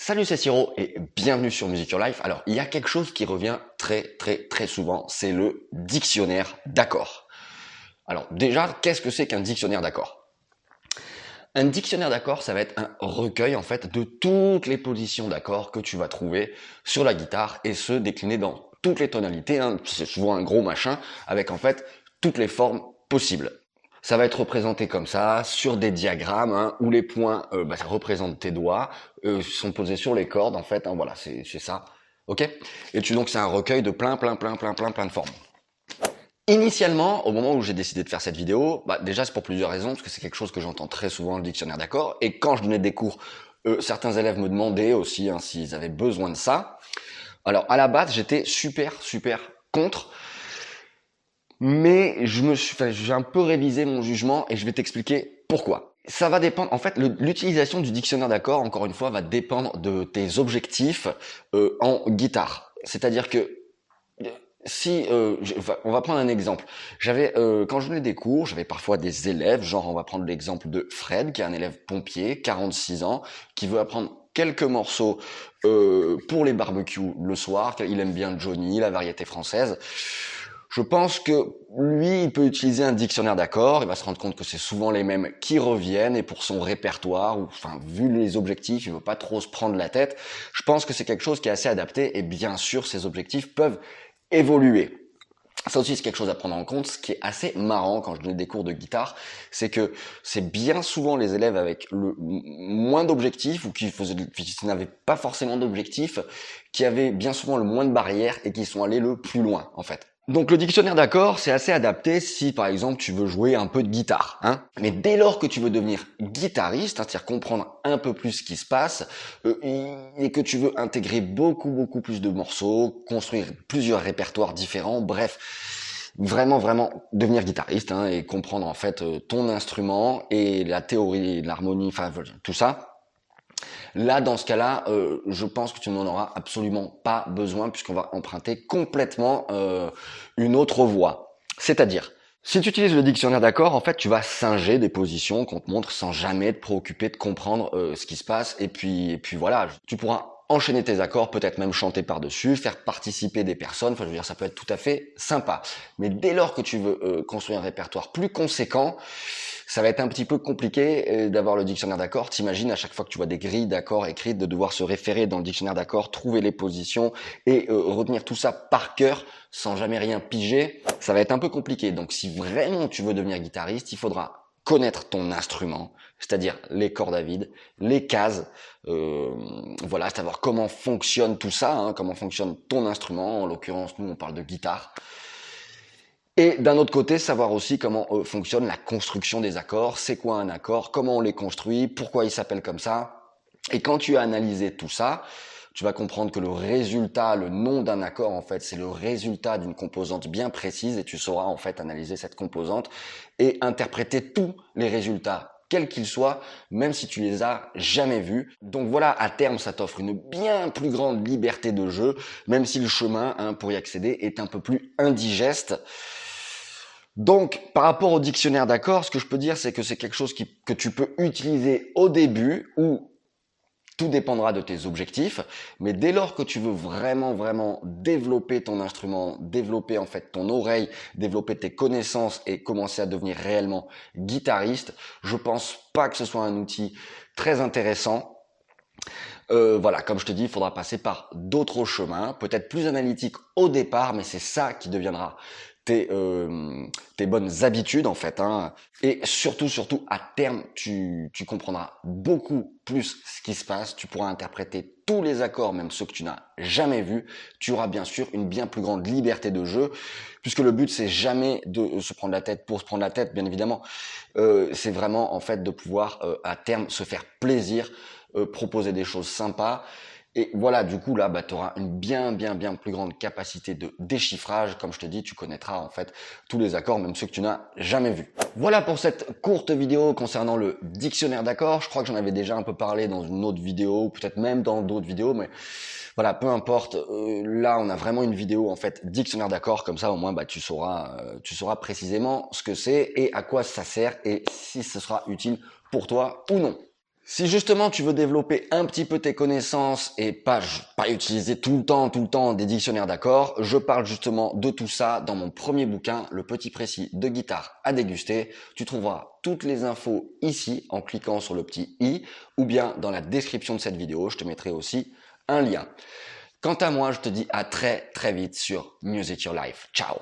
Salut, c'est Siro et bienvenue sur Music Your Life. Alors, il y a quelque chose qui revient très très très souvent, c'est le dictionnaire d'accords. Alors déjà, qu'est-ce que c'est qu'un dictionnaire d'accords Un dictionnaire d'accords, ça va être un recueil en fait de toutes les positions d'accords que tu vas trouver sur la guitare et se décliner dans toutes les tonalités. Hein. C'est souvent un gros machin avec en fait toutes les formes possibles. Ça va être représenté comme ça, sur des diagrammes, hein, où les points, euh, bah, ça représente tes doigts, euh, sont posés sur les cordes, en fait. Hein, voilà, c'est ça. Ok? Et tu donc c'est un recueil de plein, plein, plein, plein, plein, plein de formes. Initialement, au moment où j'ai décidé de faire cette vidéo, bah, déjà c'est pour plusieurs raisons, parce que c'est quelque chose que j'entends très souvent le dictionnaire d'accords, et quand je donnais des cours, euh, certains élèves me demandaient aussi hein, s'ils avaient besoin de ça. Alors à la base, j'étais super, super contre, mais je me suis, j'ai un peu révisé mon jugement et je vais t'expliquer pourquoi. Ça va dépendre. En fait, l'utilisation du dictionnaire d'accord, encore une fois, va dépendre de tes objectifs euh, en guitare. C'est-à-dire que si euh, on va prendre un exemple. J'avais euh, quand je donnais des cours, j'avais parfois des élèves, genre on va prendre l'exemple de Fred, qui est un élève pompier, 46 ans, qui veut apprendre quelques morceaux pour les barbecues le soir. Il aime bien Johnny, la variété française. Je pense que lui, il peut utiliser un dictionnaire d'accords, il va se rendre compte que c'est souvent les mêmes qui reviennent et pour son répertoire, ou enfin vu les objectifs, il veut pas trop se prendre la tête. Je pense que c'est quelque chose qui est assez adapté et bien sûr, ces objectifs peuvent évoluer. Ça aussi, c'est quelque chose à prendre en compte. Ce qui est assez marrant quand je donne des cours de guitare, c'est que c'est bien souvent les élèves avec le moins d'objectifs ou qui, qui n'avaient pas forcément d'objectifs, qui avaient bien souvent le moins de barrières et qui sont allés le plus loin, en fait. Donc le dictionnaire d'accords, c'est assez adapté si par exemple tu veux jouer un peu de guitare. Hein Mais dès lors que tu veux devenir guitariste, hein, c'est-à-dire comprendre un peu plus ce qui se passe, euh, et que tu veux intégrer beaucoup beaucoup plus de morceaux, construire plusieurs répertoires différents, bref, vraiment vraiment devenir guitariste hein, et comprendre en fait euh, ton instrument et la théorie, l'harmonie, enfin tout ça, Là, dans ce cas-là, euh, je pense que tu n'en auras absolument pas besoin puisqu'on va emprunter complètement euh, une autre voie. C'est-à-dire, si tu utilises le dictionnaire d'accord, en fait, tu vas singer des positions qu'on te montre sans jamais te préoccuper de comprendre euh, ce qui se passe. Et puis, et puis voilà, tu pourras enchaîner tes accords, peut-être même chanter par-dessus, faire participer des personnes. Enfin, je veux dire, ça peut être tout à fait sympa. Mais dès lors que tu veux construire un répertoire plus conséquent, ça va être un petit peu compliqué euh, d'avoir le dictionnaire d'accords. T'imagines à chaque fois que tu vois des grilles d'accords écrites, de devoir se référer dans le dictionnaire d'accords, trouver les positions et euh, retenir tout ça par cœur sans jamais rien piger. Ça va être un peu compliqué. Donc si vraiment tu veux devenir guitariste, il faudra connaître ton instrument, c'est-à-dire les cordes à vide, les cases, euh, voilà, savoir comment fonctionne tout ça, hein, comment fonctionne ton instrument. En l'occurrence, nous on parle de guitare. Et d'un autre côté, savoir aussi comment euh, fonctionne la construction des accords, c'est quoi un accord, comment on les construit, pourquoi ils s'appellent comme ça? Et quand tu as analysé tout ça, tu vas comprendre que le résultat, le nom d'un accord, en fait, c'est le résultat d'une composante bien précise et tu sauras en fait analyser cette composante et interpréter tous les résultats quels qu'ils soient, même si tu les as jamais vus. Donc voilà, à terme, ça t'offre une bien plus grande liberté de jeu, même si le chemin hein, pour y accéder est un peu plus indigeste. Donc, par rapport au dictionnaire d'accords, ce que je peux dire, c'est que c'est quelque chose que tu peux utiliser au début ou tout dépendra de tes objectifs, mais dès lors que tu veux vraiment, vraiment développer ton instrument, développer en fait ton oreille, développer tes connaissances et commencer à devenir réellement guitariste, je pense pas que ce soit un outil très intéressant. Euh, voilà, comme je te dis, il faudra passer par d'autres chemins, peut-être plus analytiques au départ, mais c'est ça qui deviendra tes, euh, tes bonnes habitudes en fait. Hein. Et surtout, surtout, à terme, tu, tu comprendras beaucoup plus ce qui se passe. Tu pourras interpréter tous les accords, même ceux que tu n'as jamais vus. Tu auras bien sûr une bien plus grande liberté de jeu, puisque le but c'est jamais de se prendre la tête pour se prendre la tête, bien évidemment. Euh, c'est vraiment en fait de pouvoir euh, à terme se faire plaisir, euh, proposer des choses sympas et voilà, du coup, là, bah, tu auras une bien, bien, bien plus grande capacité de déchiffrage. Comme je te dis, tu connaîtras en fait tous les accords, même ceux que tu n'as jamais vus. Voilà pour cette courte vidéo concernant le dictionnaire d'accords. Je crois que j'en avais déjà un peu parlé dans une autre vidéo, peut-être même dans d'autres vidéos, mais voilà, peu importe. Euh, là, on a vraiment une vidéo en fait dictionnaire d'accords, comme ça au moins, bah, tu sauras, euh, tu sauras précisément ce que c'est et à quoi ça sert et si ce sera utile pour toi ou non. Si justement tu veux développer un petit peu tes connaissances et pas, pas utiliser tout le temps, tout le temps des dictionnaires d'accords, je parle justement de tout ça dans mon premier bouquin, Le Petit Précis de guitare à déguster. Tu trouveras toutes les infos ici en cliquant sur le petit i ou bien dans la description de cette vidéo, je te mettrai aussi un lien. Quant à moi, je te dis à très très vite sur Music Your Life. Ciao